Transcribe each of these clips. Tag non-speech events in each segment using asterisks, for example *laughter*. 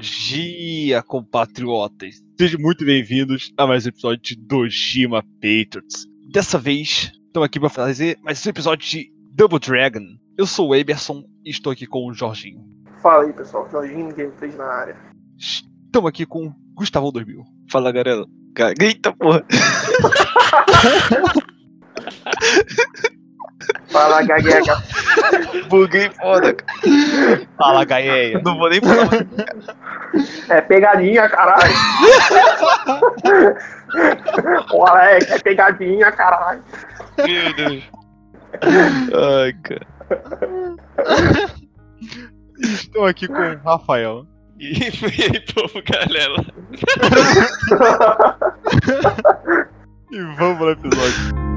dia, compatriotas! Sejam muito bem-vindos a mais um episódio de Dojima Patriots. Dessa vez, estamos aqui para fazer mais um episódio de Double Dragon. Eu sou o Eberson e estou aqui com o Jorginho. Fala aí, pessoal. Jorginho Gameplays na área. Estamos aqui com o Gustavo 2000. Fala, galera. Ga- Eita porra. *laughs* Fala, gaguega. Buguei foda, cara. Fala, Gaieia. Não vou nem falar. É pegadinha, caralho. *laughs* Ô, Alex, é pegadinha, caralho. Meu Deus. Ai, cara. Estou aqui com o Rafael. E aí, povo, galera. *laughs* E vamos pro episódio.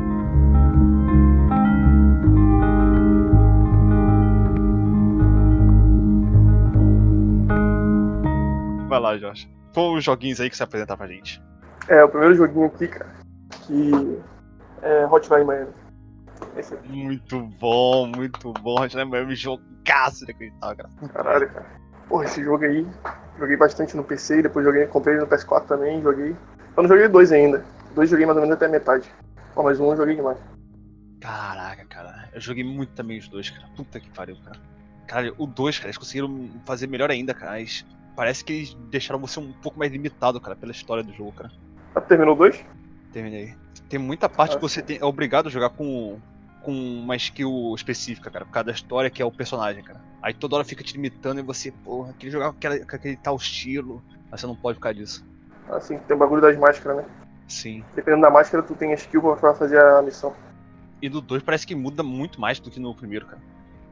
Vai lá, Jorge. Qual os joguinhos aí que você apresentar pra gente? É, o primeiro joguinho aqui, cara, que é Hotline Miami. Esse aqui, Muito bom, muito bom. Hotline Miami jogaço inacreditável, cara. caralho, cara. Porra, esse jogo aí, joguei bastante no PC, depois joguei, comprei no PS4 também, joguei. Eu não joguei dois ainda. Dois joguei mais ou menos até a metade. Ó, mas um eu joguei demais. Caraca, cara. Eu joguei muito também os dois, cara. Puta que pariu, cara. Caralho, o dois, cara, eles conseguiram fazer melhor ainda, cara. Eles- Parece que eles deixaram você um pouco mais limitado, cara, pela história do jogo, cara. Ah, terminou dois? Terminei. Tem muita parte Ah, que você tem- é obrigado a jogar com, com uma skill específica, cara, por causa da história que é o personagem, cara. Aí toda hora fica te limitando e você, porra, queria jogar com, aquela- com aquele tal estilo. Mas você não pode ficar disso. Assim, tem o bagulho das máscaras, né? Sim. Dependendo da máscara, tu tem a skill pra fazer a missão. E do 2 parece que muda muito mais do que no primeiro, cara.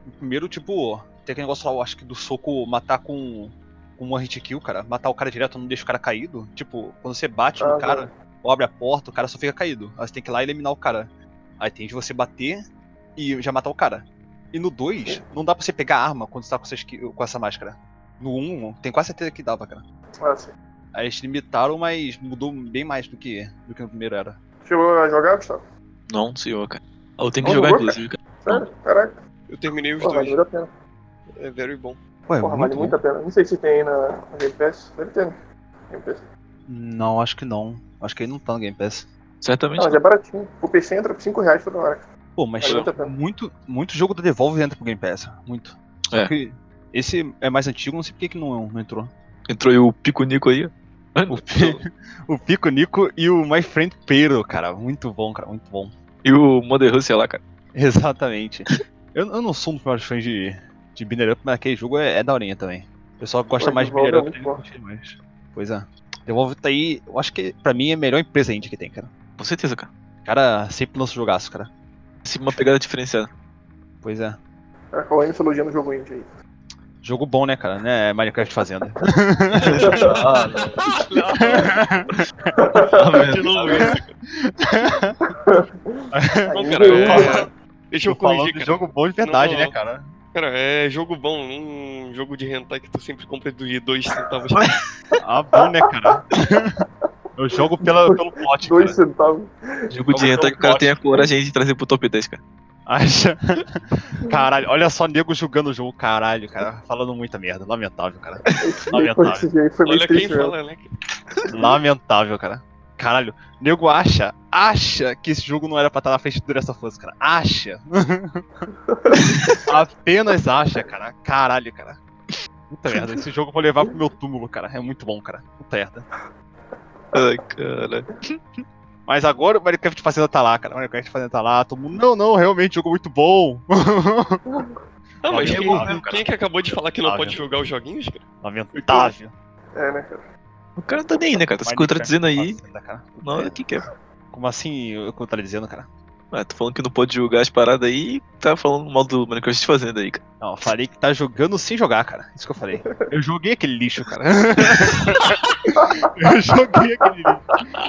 No primeiro, tipo, tem aquele negócio lá, eu acho que do soco matar com, com uma hit kill, cara. Matar o cara direto não deixa o cara caído. Tipo, quando você bate Ah, no cara, ou abre a porta, o cara só fica caído. Aí você tem que ir lá e eliminar o cara. Aí tem de você bater e já matar o cara. E no 2, não dá pra você pegar arma quando você tá com essa, com essa máscara. No 1, um, tem quase certeza que dava, cara. Ah, sim. Aí eles limitaram, mas mudou bem mais do que, do que no primeiro era. Chegou a jogar, Gustavo? Não, senhor, cara. Eu tenho que Não jogar, inclusive, cara. Sério? Caraca. Eu terminei os vale dois. muito a pena. É very bom. Ué, Porra, vale muito a pena. Não sei se tem aí na, Game Pass. Deve ter, né? Game Pass. Não, acho que não. Acho que ele não tá no Game Pass. Certamente Não, mas não. é baratinho. O PC entra por 5 reais toda hora. Pô, mas Vale muito muito, muito jogo da Devolve entra pro Game Pass. Muito. Só É. que esse é mais antigo, não sei por que que não, não entrou. Entrou aí o Pico Nico aí. ó. O, Pi- *laughs* o Pico Nico e o My Friend Pero, cara. Muito bom, cara. Muito bom. E o Mother Russia lá, cara. *laughs* Exatamente. eu, eu não sou um dos maiores fãs de, de Binner Up, mas aquele jogo é, é daorinha também. O pessoal gosta mais de é Up. ele curte mais. Pois é. Devolve tá aí, eu acho que pra mim é a melhor empresa indie que tem, cara. Com certeza, cara. Cara, sempre lança jogaço, cara. Sim, uma pegada diferenciada. Pois é. Cara, falando isso, elogiando o jogo indie aí. Jogo bom, né, cara? Né, Minecraft Fazenda. *laughs* ah, não. De novo isso. Não, Aí, cara, veio é- Deixa eu corrigir, cara. jogo bom de verdade, Não, né, cara? Cara, é jogo bom, um jogo de hentai que tu sempre compra de 2 centavos. *laughs* Ah, bom, né, cara? Eu jogo pela, pelo plot, Dois cara. centavos. Jogo de hentai que o cara tem a coragem de trazer pro top 10, cara. Acha? Caralho, olha só nego julgando o jogo, caralho, cara. Falando muita merda. Lamentável, cara. Lamentável. Olha quem triste mesmo. fala, né? Lamentável, cara. Caralho, nego acha, acha que esse jogo não era pra estar na frente do of Us, cara. Acha. *laughs* Apenas acha, cara. Caralho, cara. Puta merda, esse jogo eu vou levar pro meu túmulo, cara. É muito bom, cara. Puta merda. Ai, cara. Mas agora o Minecraft Fazenda tá lá, cara. O Minecraft Fazenda tá lá. Todo mundo, não, não, realmente, jogo muito bom. Ah, mas quem, quem é que acabou de falar que não Lamentável. pode jogar os joguinhos, cara? Lamentável. É, né, cara? O cara não tá nem aí, né, cara? Tá se contradizendo aí. Cara. Na hora que quer. Como assim eu contradizendo, cara? Ah, tô falando que não pode jogar as paradas aí e tá falando mal do Minecraft fazendo aí, cara. Não, eu falei que tá jogando sem jogar, cara. Isso que eu falei. Eu joguei aquele lixo, cara. *laughs* eu joguei aquele lixo.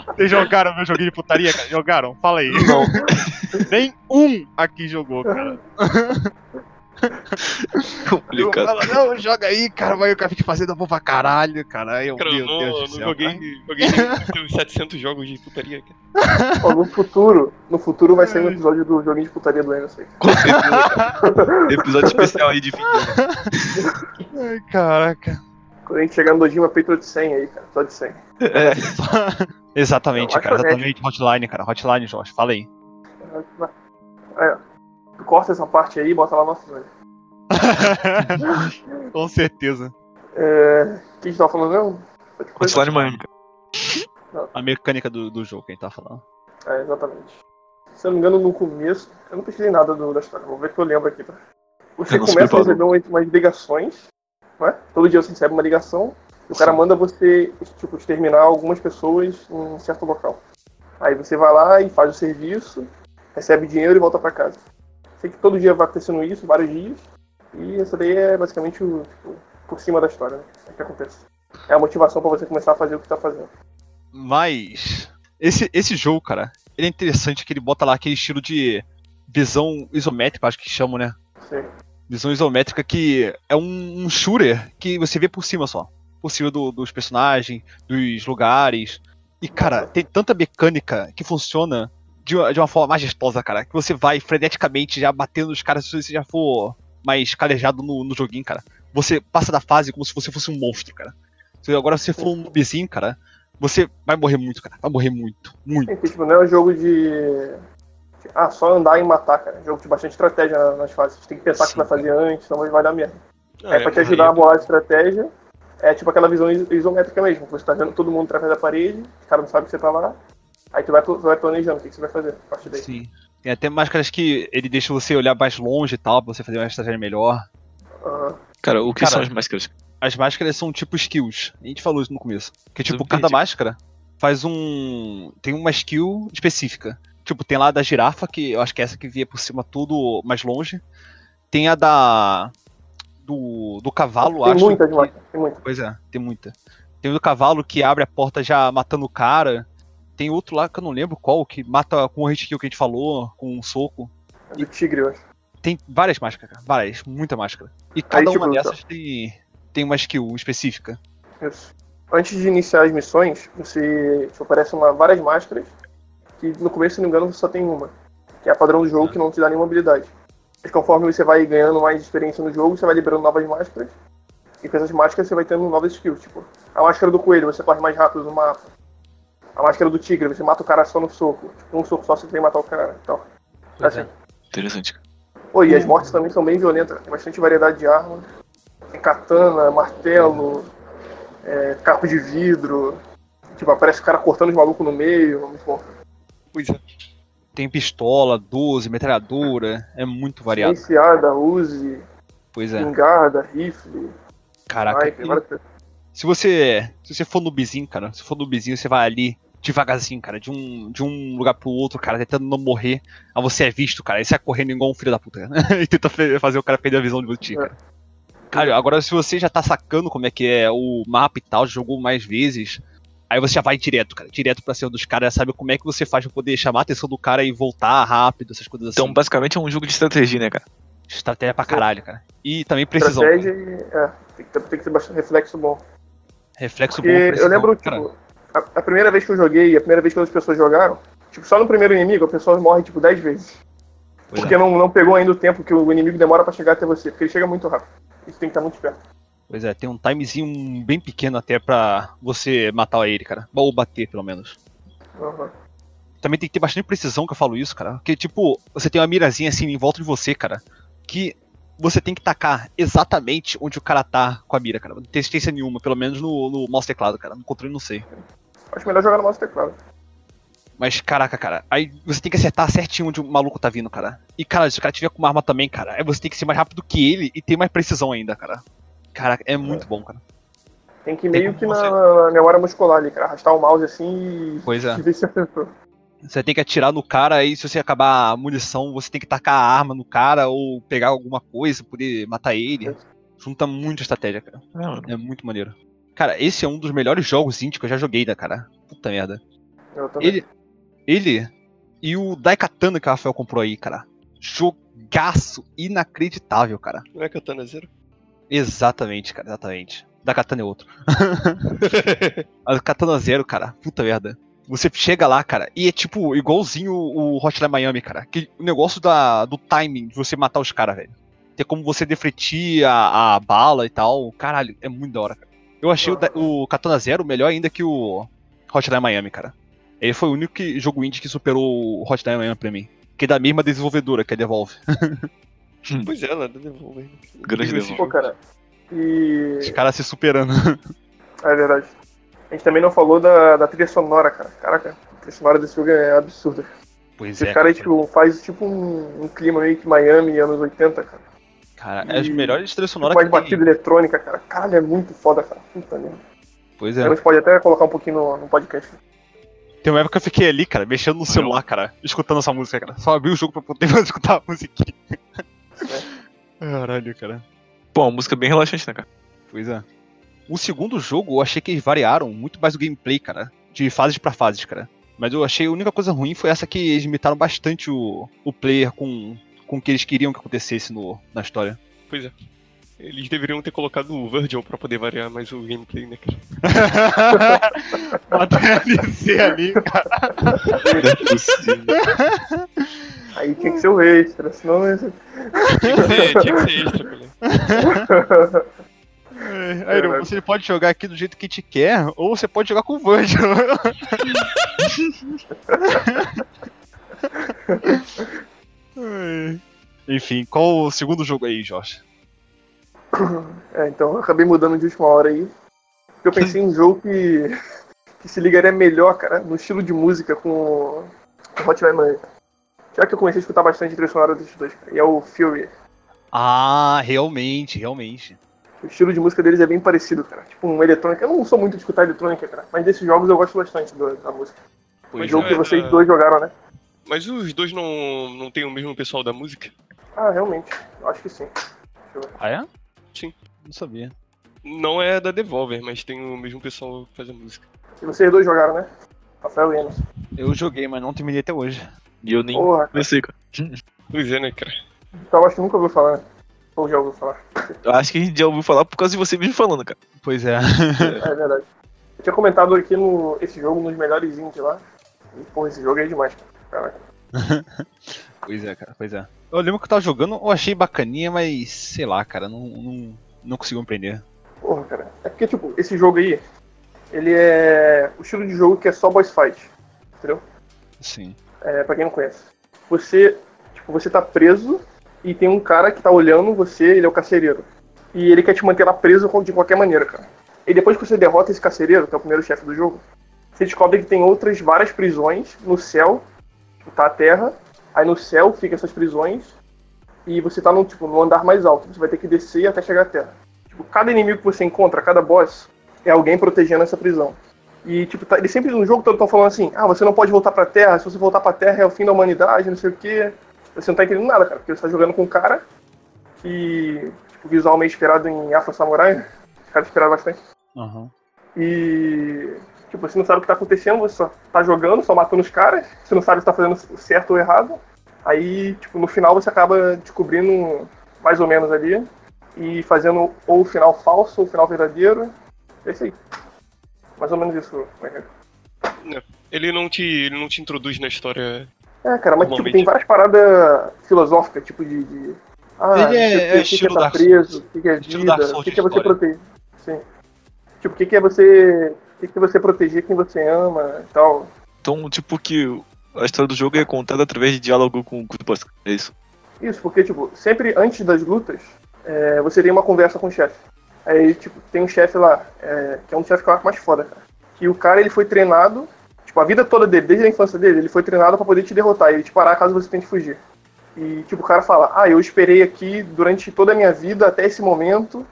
Vocês jogaram meu joguinho de putaria, cara? Jogaram? Fala aí. Não. Nem um aqui jogou, cara. *laughs* *laughs* Eu Complicado. falo, não, joga aí, cara. Vai o cara fica fazendo bom pra caralho, cara. Eu, Cara, meu eu não, Deus eu não céu. joguei, cara. joguei tem *laughs* uns 700 jogos de putaria, cara. Ó, no futuro, no futuro vai sair um episódio do joguinho de putaria do Emerson aí. Com certeza, cara. Episódio especial aí de vídeo. *laughs* Ai, caraca. Quando a gente chegar no Dojima Patriot de 100 aí, cara. Só de 100. É, exatamente, Eu cara. acho Exatamente. Hotline, cara. Hotline, Jorge. Fala aí. É, tu corta essa parte aí e bota lá nosso nome. *laughs* Com certeza. É, o que a gente tava falando mesmo? Miami, cara. A mecânica do, do jogo que a gente tá falando. É, exatamente. Se eu não me engano, no começo, eu não pesquisei nada do, da história, vou ver o que eu lembro aqui. Tá? Você se começa a receber umas, umas ligações, não é? Todo dia você recebe uma ligação, e o cara Sim. manda você, tipo, exterminar algumas pessoas em um certo local. Aí você vai lá e faz o serviço, recebe dinheiro e volta pra casa. Sei que todo dia vai acontecendo isso, vários dias, e essa daí é basicamente o, tipo, por cima da história, né? É o que acontece. É a motivação pra você começar a fazer o que tá fazendo. Mas. Esse, esse jogo, cara, ele é interessante que ele bota lá aquele estilo de visão isométrica, acho que chamam, né? Sim. Visão isométrica que é um, um shooter que você vê por cima só. Por cima do- dos personagens, dos lugares. E, cara, tem tanta mecânica que funciona de uma, de uma forma majestosa, cara. Que você vai freneticamente já batendo nos caras se você já for mais calejado no, no joguinho, cara. Você passa da fase como se você fosse um monstro, cara. Se agora você for um noobzinho, cara, você vai morrer muito, cara. Vai morrer muito. Muito. Sim, tipo, não é um jogo de. de- Ah, só andar e matar, cara. É um jogo de bastante estratégia na- nas fases. Você tem que pensar o que vai fazer antes, senão vai dar merda. Ah, é, pra te ajudar a bolar a estratégia, é tipo aquela visão is- isométrica mesmo. Você tá vendo todo mundo através da parede, os caras não sabem que você tá lá. Aí tu vai, tu vai planejando o que, que você vai fazer a partir daí. Sim. Tem até máscaras que ele deixa você olhar mais longe e tal, pra você fazer uma estratégia melhor. Aham. Cara, o que Cara, são as máscaras? As máscaras são tipo skills. A gente falou isso no começo. Que tipo, cada máscara faz um. tem uma skill específica. Tipo, tem lá a da girafa, que eu acho que é essa que via por cima tudo mais longe. Tem a da. Do, do cavalo, Tem acho. muita que- tem muita. Pois é, tem muita. Tem o do cavalo que abre a porta já matando o cara. Tem outro lá que eu não lembro qual, que mata com o hit kill que a gente falou, com um soco. É do tigre, eu acho. Tem várias máscaras, cara. Várias, muita máscara. E cada tipo, uma tá. dessas tem, tem uma skill específica. Isso. Antes de iniciar as missões, você te oferece uma, várias máscaras, que no começo, se não me engano, você só tem uma. Que é a padrão do jogo, que não te dá nenhuma habilidade. Mas conforme você vai ganhando mais experiência no jogo, você vai liberando novas máscaras. E com essas máscaras você vai tendo novas skills. Tipo, a máscara do coelho, você corre mais rápido no mapa. A máscara do tigre, você mata o cara só no soco. Tipo, um soco só você tem que matar o cara. Então, Pois assim. Interessante. Pô, e as mortes também são bem violentas. Tem bastante variedade de armas. Tem katana, martelo, é, capo de vidro. Tipo, aparece o cara cortando os malucos no meio. Muito bom. Pois é. Tem pistola, 12, metralhadora, é muito variado. Enfiada, Uzi, Pois é. espingarda, rifle, Caraca, sniper, e coisas. Se você. Se você for no bizinho, cara, se for no bizinho, você vai ali devagarzinho, cara, de um, de um lugar pro outro, cara, tentando não morrer. Aí você é visto, cara, aí você sai correndo igual um filho da puta, cara. *laughs* e tenta fazer o cara perder a visão de você, cara. Cara, agora se você já tá sacando como é que é o mapa e tal, jogou mais vezes, aí você já vai direto, cara, direto pra cima dos caras, sabe como é que você faz pra poder chamar a atenção do cara e voltar rápido, essas coisas assim. Então, basicamente é um jogo de estratégia, né, cara? Estratégia pra caralho, cara. E também precisão. Estratégia e. É, tem que, ter, tem que ter bastante reflexo bom. Reflexo bom, eu lembro, tipo, a, a primeira vez que eu joguei, a primeira vez que outras pessoas jogaram, tipo, só no primeiro inimigo a pessoa morre, tipo, 10 vezes. Pois porque é. não, não pegou ainda o tempo que o inimigo demora pra chegar até você, porque ele chega muito rápido. Isso tem que estar muito esperto. Pois é, tem um timezinho bem pequeno até pra você matar ele, cara. Ou bater, pelo menos. Uhum. Também tem que ter bastante precisão que eu falo isso, cara. Porque, tipo, você tem uma mirazinha assim em volta de você, cara. Que você tem que tacar exatamente onde o cara tá com a mira, cara. Não tem assistência nenhuma, pelo menos no, no mouse teclado, cara. No controle não sei. Acho melhor jogar no mouse teclado. Mas, caraca, cara, aí você tem que acertar certinho onde o maluco tá vindo, cara. E, cara, se o cara tiver com uma arma também, cara, aí você tem que ser mais rápido que ele e ter mais precisão ainda, cara. Caraca, é muito bom, cara. Tem que ir meio que na, você- na memória muscular ali, cara. Arrastar o mouse assim e, Pois é. e ver se acertou. Você tem que atirar no cara, aí se você acabar a munição, você tem que tacar a arma no cara ou pegar alguma coisa, poder matar ele. Junta muita estratégia, cara. É. É muito maneiro. Cara, esse é um dos melhores jogos indie que eu já joguei, né, cara? Puta merda. Ele, ele e o Daikatana que o Rafael comprou aí, cara. Jogaço inacreditável, cara. Não é Katana Zero? Exatamente, cara, exatamente. Daikatana é outro. *laughs* *laughs* A Katana Zero, cara, puta merda. Você chega lá, cara, e é tipo igualzinho o Hotline Miami, cara. Que o negócio da, do timing de você matar os caras, velho. Tem como você defletir a, a bala e tal. Caralho, é muito da hora, cara. Eu achei o, da- o Katana Zero melhor ainda que o Hotline Miami, cara. Ele foi o único que- jogo indie que superou o Hotline Miami pra mim. Que é da mesma desenvolvedora, que é Devolve. *laughs* Pois é, nada devolve. Grande Esse Devolve. Pô, cara. E. Os caras se superando. É verdade. A gente também não falou da, da trilha sonora, cara. Caraca, a trilha sonora desse jogo é absurda. Pois Os é. caras, tipo, faz tipo um, um clima meio que Miami, anos 80, cara. Cara, é as e- melhores trilhas Tipo, sonoras mais que tem. batida eletrônica, cara. Caralho, é muito foda, cara. Puta merda. Pois A é. gente pode até colocar um pouquinho no, no podcast. Tem uma época que eu fiquei ali, cara, mexendo no celular, cara, escutando essa música, cara. Só abri o jogo pra poder *laughs* escutar a musiquinha. Caralho, cara. Pô, uma música bem relaxante, né, cara? Pois é. O segundo jogo, eu achei que eles variaram muito mais o gameplay, cara. De fases pra fases, cara. Mas eu achei a única coisa ruim foi essa que eles imitaram bastante o, o player com, com o que eles queriam que acontecesse no, na história. Pois é. Eles deveriam ter colocado o Virgil pra poder variar mais o gameplay, né, cara? *laughs* DLC ali, cara. Não é possível. Aí tinha que ser o extra, senão. Tinha que ser, tinha que ser extra, *laughs* cara. Aí, Iron, você pode jogar aqui do jeito que te quer, ou você pode jogar com o Virgil. Ai. *laughs* Enfim, qual o segundo jogo aí, Josh? É, então eu acabei mudando de última hora aí. Porque eu pensei em um jogo que, que se ligaria melhor, cara, no estilo de música com, Hotline Miami. Já que eu comecei a escutar bastante trilha sonora desses dois, cara, e é o Fury. Ah, realmente, realmente. O estilo de música deles é bem parecido, cara. Tipo um eletrônica. Eu não sou muito de escutar eletrônica, cara, mas desses jogos eu gosto bastante do- da música. O Pois jogo é. que vocês dois jogaram, né? Mas os dois não, não tem o mesmo pessoal da música? Ah, realmente. Eu acho que sim. Ah, é? Sim. Não sabia. Não é da Devolver, mas tem o mesmo pessoal que faz a música. E vocês dois jogaram, né? Rafael e Emerson. Eu joguei, mas não terminei até hoje. E eu nem Porra, comecei, cara. Pois é, né, cara? então eu acho que nunca ouviu falar, né? Ou já ouviu falar. Eu acho que a gente já ouviu falar por causa de você mesmo falando, cara. Pois é. É verdade. Eu tinha comentado aqui no, esse jogo nos melhores indies lá. E, porra, esse jogo é demais, cara. Caraca. *laughs* Pois é, cara, pois é. Eu lembro que eu tava jogando, eu achei bacaninha, mas sei lá, cara, não, não, não consigo empreender. Porra, cara. É porque, tipo, esse jogo aí, ele é o estilo de jogo que é só boss fight. Entendeu? Sim. É, pra quem não conhece. Você, tipo, você tá preso e tem um cara que tá olhando você, ele é o carcereiro. E ele quer te manter lá preso de qualquer maneira, cara. E depois que você derrota esse carcereiro, que é o primeiro chefe do jogo, você descobre que tem outras várias prisões no céu, tipo, tá a terra, aí no céu fica essas prisões, e você tá no, tipo, no andar mais alto, você vai ter que descer até chegar à terra. Tipo, cada inimigo que você encontra, cada boss, é alguém protegendo essa prisão. E, tipo, tá, eles sempre no jogo todo estão falando assim, ah, você não pode voltar pra terra, se você voltar pra terra é o fim da humanidade, não sei o quê. Você não tá entendendo nada, cara, porque você tá jogando com um cara que, tipo, visual meio inspirado em Afro Samurai, *laughs* os caras inspiraram bastante. Aham. E, tipo, você não sabe o que tá acontecendo, você só tá jogando, só matando os caras, você não sabe se tá fazendo certo ou errado. Aí, tipo, no final você acaba descobrindo mais ou menos ali e fazendo ou o final falso ou o final verdadeiro. É isso aí. Mais ou menos isso? Ele não te, ele não te introduz na história. É, cara, mas tipo, tem várias paradas filosóficas, tipo de. de ah, Ele é- o que- é o que, é Dark estar preso, o que, é vida, o que, é você proteger. Sim. Tipo, o que, que é você. O que, que é você proteger quem você ama e tal. Então, tipo, que a história do jogo é contada através de diálogo com, o boss. É isso. Isso, porque, tipo, sempre antes das lutas, é, você tem uma conversa com o chefe. Aí, tipo, tem um chefe lá, é, que é um chefe que eu acho mais foda, cara. Que o cara, ele foi treinado, tipo, a vida toda dele, desde a infância dele, ele foi treinado pra poder te derrotar e te parar caso você tente fugir. E, tipo, o cara fala, ah, eu esperei aqui durante toda a minha vida até esse momento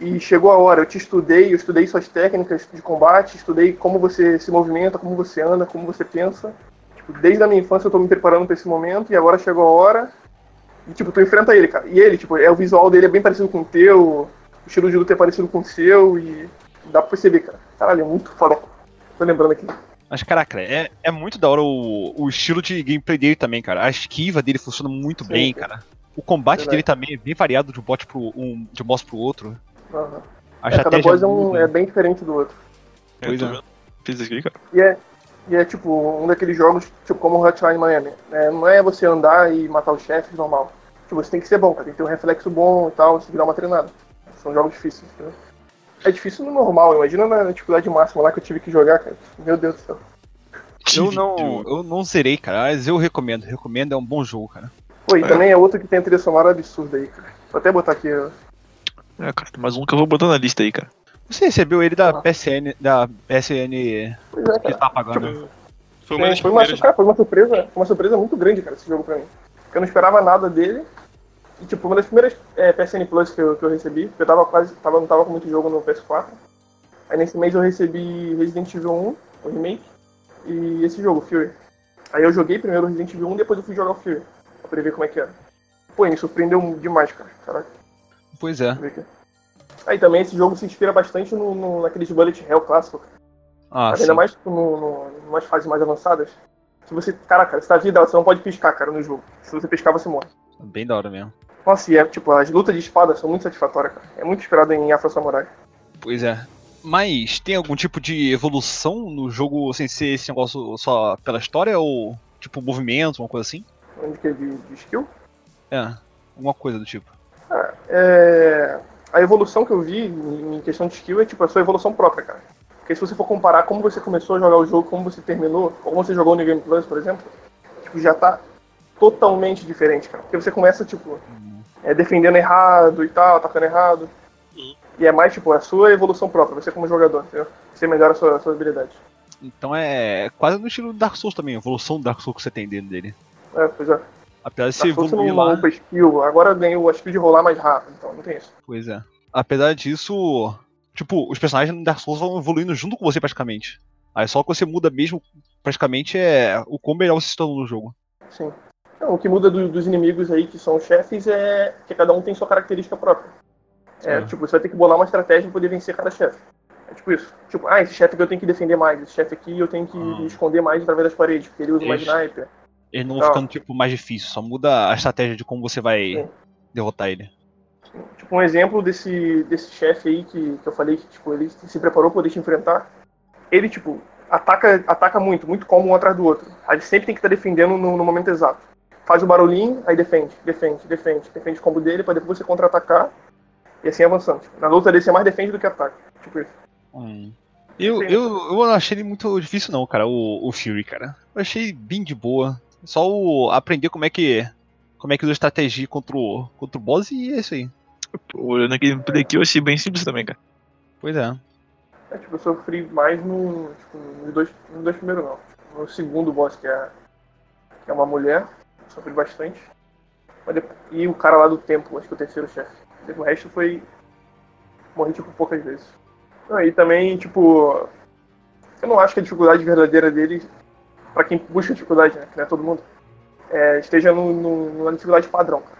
e chegou a hora, eu te estudei, eu estudei suas técnicas de combate, estudei como você se movimenta, como você anda, como você pensa. Tipo, desde a minha infância eu tô me preparando pra esse momento e agora chegou a hora e, tipo, tu enfrenta ele, cara. E ele, tipo, é, o visual dele é bem parecido com o teu, o estilo de luta é parecido com o seu e dá pra perceber, cara. Caralho, é muito foda. Tô lembrando aqui. Mas, caraca, é, é muito da hora o, o estilo de gameplay dele também, cara. A esquiva dele funciona muito Sim, bem, cara. O combate Verdade. dele também é bem variado de um bot pro um, de um boss pro outro. Aham. A É, cada boss é, um- muda. é bem diferente do outro. Eu Pois é. Fiz aqui, cara. E é, e é tipo, um daqueles jogos, tipo, como o Hotline Miami. né? não é você andar e matar os chefes normal. Tipo, você tem que ser bom, cara. Tem que ter um reflexo bom e tal, tem que dar uma treinada. São jogos difíceis, entendeu? É difícil no normal, imagina na dificuldade máxima lá que eu tive que jogar, cara. Meu Deus do céu. Eu não, eu não zerei, cara, mas eu recomendo. Recomendo, é um bom jogo, cara. Pô, e também é outro que tem a trilha sonora absurda aí, cara. Vou até botar aqui, ó. É, cara, tem mais um que eu vou botar na lista aí, cara. Você recebeu ele da Ah. PSN, da PSN Pois é, que tá pagando. Foi uma É, foi, uma, cara, foi uma surpresa, foi uma surpresa muito grande, cara, esse jogo pra mim. Porque eu não esperava nada dele. E, tipo, uma das primeiras é, PSN Plus que eu, que eu recebi, porque eu tava quase, tava, não tava com muito jogo no PS4. Aí nesse mês eu recebi Resident Evil 1, o remake, e esse jogo, Fury. Aí eu joguei primeiro o Resident Evil 1, depois eu fui jogar o Fury, pra poder ver como é que era. Pô, me surpreendeu demais, cara. Caraca, Pois é. Aí também esse jogo se inspira bastante no, no, naqueles Bullet Hell clássico, Ah, Ainda mais tipo, no, no, numas fases mais avançadas. Se você. Caraca, você tá vida, você não pode piscar, cara, no jogo. Se você piscar, você morre. Bem da hora mesmo. Nossa, e é, tipo, as lutas de espada são muito satisfatórias, cara. É muito inspirado em Afro Samurai. Pois é. Mas tem algum tipo de evolução no jogo sem ser esse negócio só pela história ou tipo movimento, uma coisa assim? Onde que é de, de skill. É, alguma coisa do tipo. É, a evolução que eu vi em questão de skill é tipo a sua evolução própria, cara. Porque se você for comparar como você começou a jogar o jogo, como você terminou, como você jogou no Game Plus, por exemplo, tipo, já tá totalmente diferente, cara. Porque você começa, tipo, é, defendendo errado e tal, atacando errado. E é mais, tipo, a sua evolução própria, você como jogador, entendeu? Você melhora a sua, a sua habilidade. Então é quase no estilo do Dark Souls também, a evolução do Dark Souls que você tem dentro dele. É, pois é. Apesar de você Se evoluir uma lá. roupa skill, agora ganhou a skill de rolar mais rápido, então não tem isso. Pois é. Apesar disso, tipo, os personagens no Dark Souls vão evoluindo junto com você praticamente. Aí só que você muda mesmo, praticamente, é o quão melhor você se tornou no jogo. Sim. Não, o que muda do- dos inimigos aí, que são chefes, é que cada um tem sua característica própria. É, Sim. tipo, você vai ter que bolar uma estratégia pra poder vencer cada chefe. É tipo isso. Tipo, ah, esse chefe aqui eu tenho que defender mais, esse chefe aqui eu tenho que Ah. esconder mais através das paredes, porque ele usa mais sniper. Eles não Tá. vão ficando, tipo, mais difícil, só muda a estratégia de como você vai Sim. derrotar ele. Tipo, um exemplo desse, desse chefe aí que, que eu falei que, tipo, ele se preparou pra poder te enfrentar. Ele, tipo, ataca, ataca muito, muito como um atrás do outro. Aí ele sempre tem que estar defendendo no, no momento exato. Faz o barulhinho, aí defende, defende, defende, defende o combo dele pra depois você contra-atacar e assim avançando. Na luta dele você mais defende do que ataca. Tipo isso. Hum. Eu, Sim. eu, eu não achei ele muito difícil não, cara, o, o Fury, cara. Eu achei bem de boa. Só o aprender como é que como é que usa estratégia contra o, contra o boss e é isso aí. Olhando a gameplay aqui, eu achei bem simples também, cara. Pois é. É, tipo, eu sofri mais no, tipo, nos, dois, nos dois primeiros não. No segundo boss, que é, que é uma mulher, sofri bastante. Depois- e o cara lá do templo, acho que o terceiro chefe. O resto foi. Morri tipo poucas vezes. Não, e também, tipo. Eu não acho que a dificuldade verdadeira dele, pra quem busca dificuldade, né? Que não é todo mundo, é, esteja no, no- na dificuldade padrão, cara.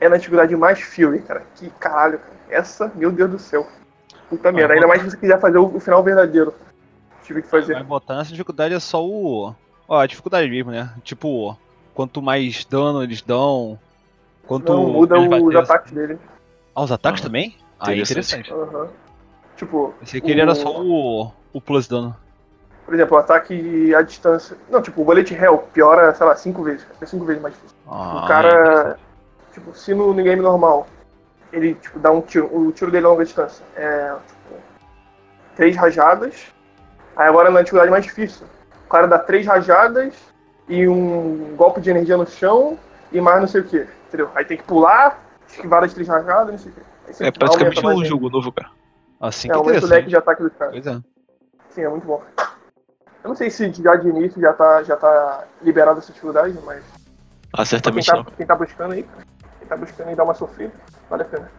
É na dificuldade mais Fury, cara. Que caralho, cara. Essa, meu Deus do céu. Puta merda. Ainda mais se você quiser fazer o, o final verdadeiro. Tive que fazer. Vai botar nessa dificuldade é só o. Ó, a dificuldade mesmo, né? Tipo, quanto mais dano eles dão. Quanto. Não, muda eles os ataques dele. Ah, os ataques Ah, também? Aí é interessante. interessante. Aham. Tipo, Pensei que ele era o- só o. o plus dano. por exemplo, o ataque à distância. Não, tipo, o Bullet Hell piora, sei lá, cinco vezes. É cinco vezes mais difícil. Ah, o cara. Tipo, se no, no game normal ele tipo, dá um tiro. O tiro dele a longa distância é tipo, três rajadas. Aí agora na dificuldade mais difícil. O cara dá três rajadas e um golpe de energia no chão e mais não sei o que. Entendeu? Aí tem que pular, esquivar das três rajadas, não sei o que. É praticamente um jogo novo, cara. Assim É, que é aumenta o leque de ataque dos caras. Pois é. Sim, é muito bom. Eu não sei se já de início já tá, já tá liberado essa dificuldade, mas Ah, pra quem certamente tá, não. quem tá buscando aí, quem tá buscando aí dar uma sofrida, vale a pena.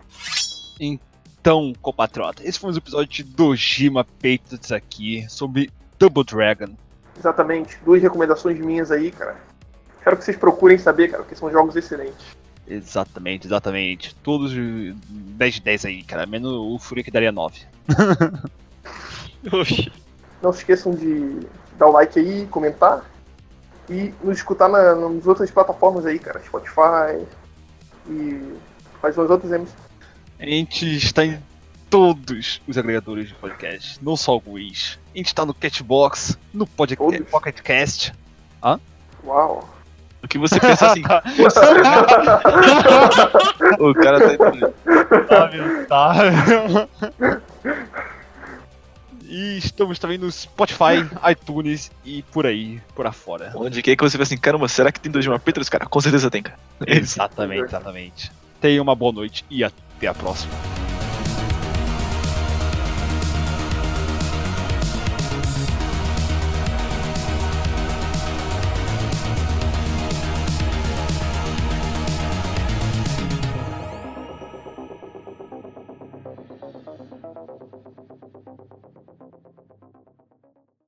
Então, compatriota, esse foi um episódio de Dojima Patriots aqui sobre Double Dragon. Exatamente, duas recomendações minhas aí, cara. Quero que vocês procurem saber, cara, porque são jogos excelentes. Exatamente, exatamente. Todos de 10 de 10 aí, cara. Menos o Fury que daria 9. *laughs* Oxi. Não se esqueçam de dar o like aí, comentar e nos escutar na, nas outras plataformas aí, cara. Spotify e quais umas outras emissoras. A gente está em todos os agregadores de podcast, não só o Wish. A gente está no Catbox, no Pocket, Todos? Pocket Cast. Uau! O que você pensa assim? *laughs* O cara tá entrando. Lamentável. E estamos também no Spotify, iTunes e por aí, por afora. Onde que é que você vê assim, caramba, será que tem dois de Petros? Cara, com certeza tem, cara. Exatamente, exatamente. Tenha uma boa noite e até a próxima.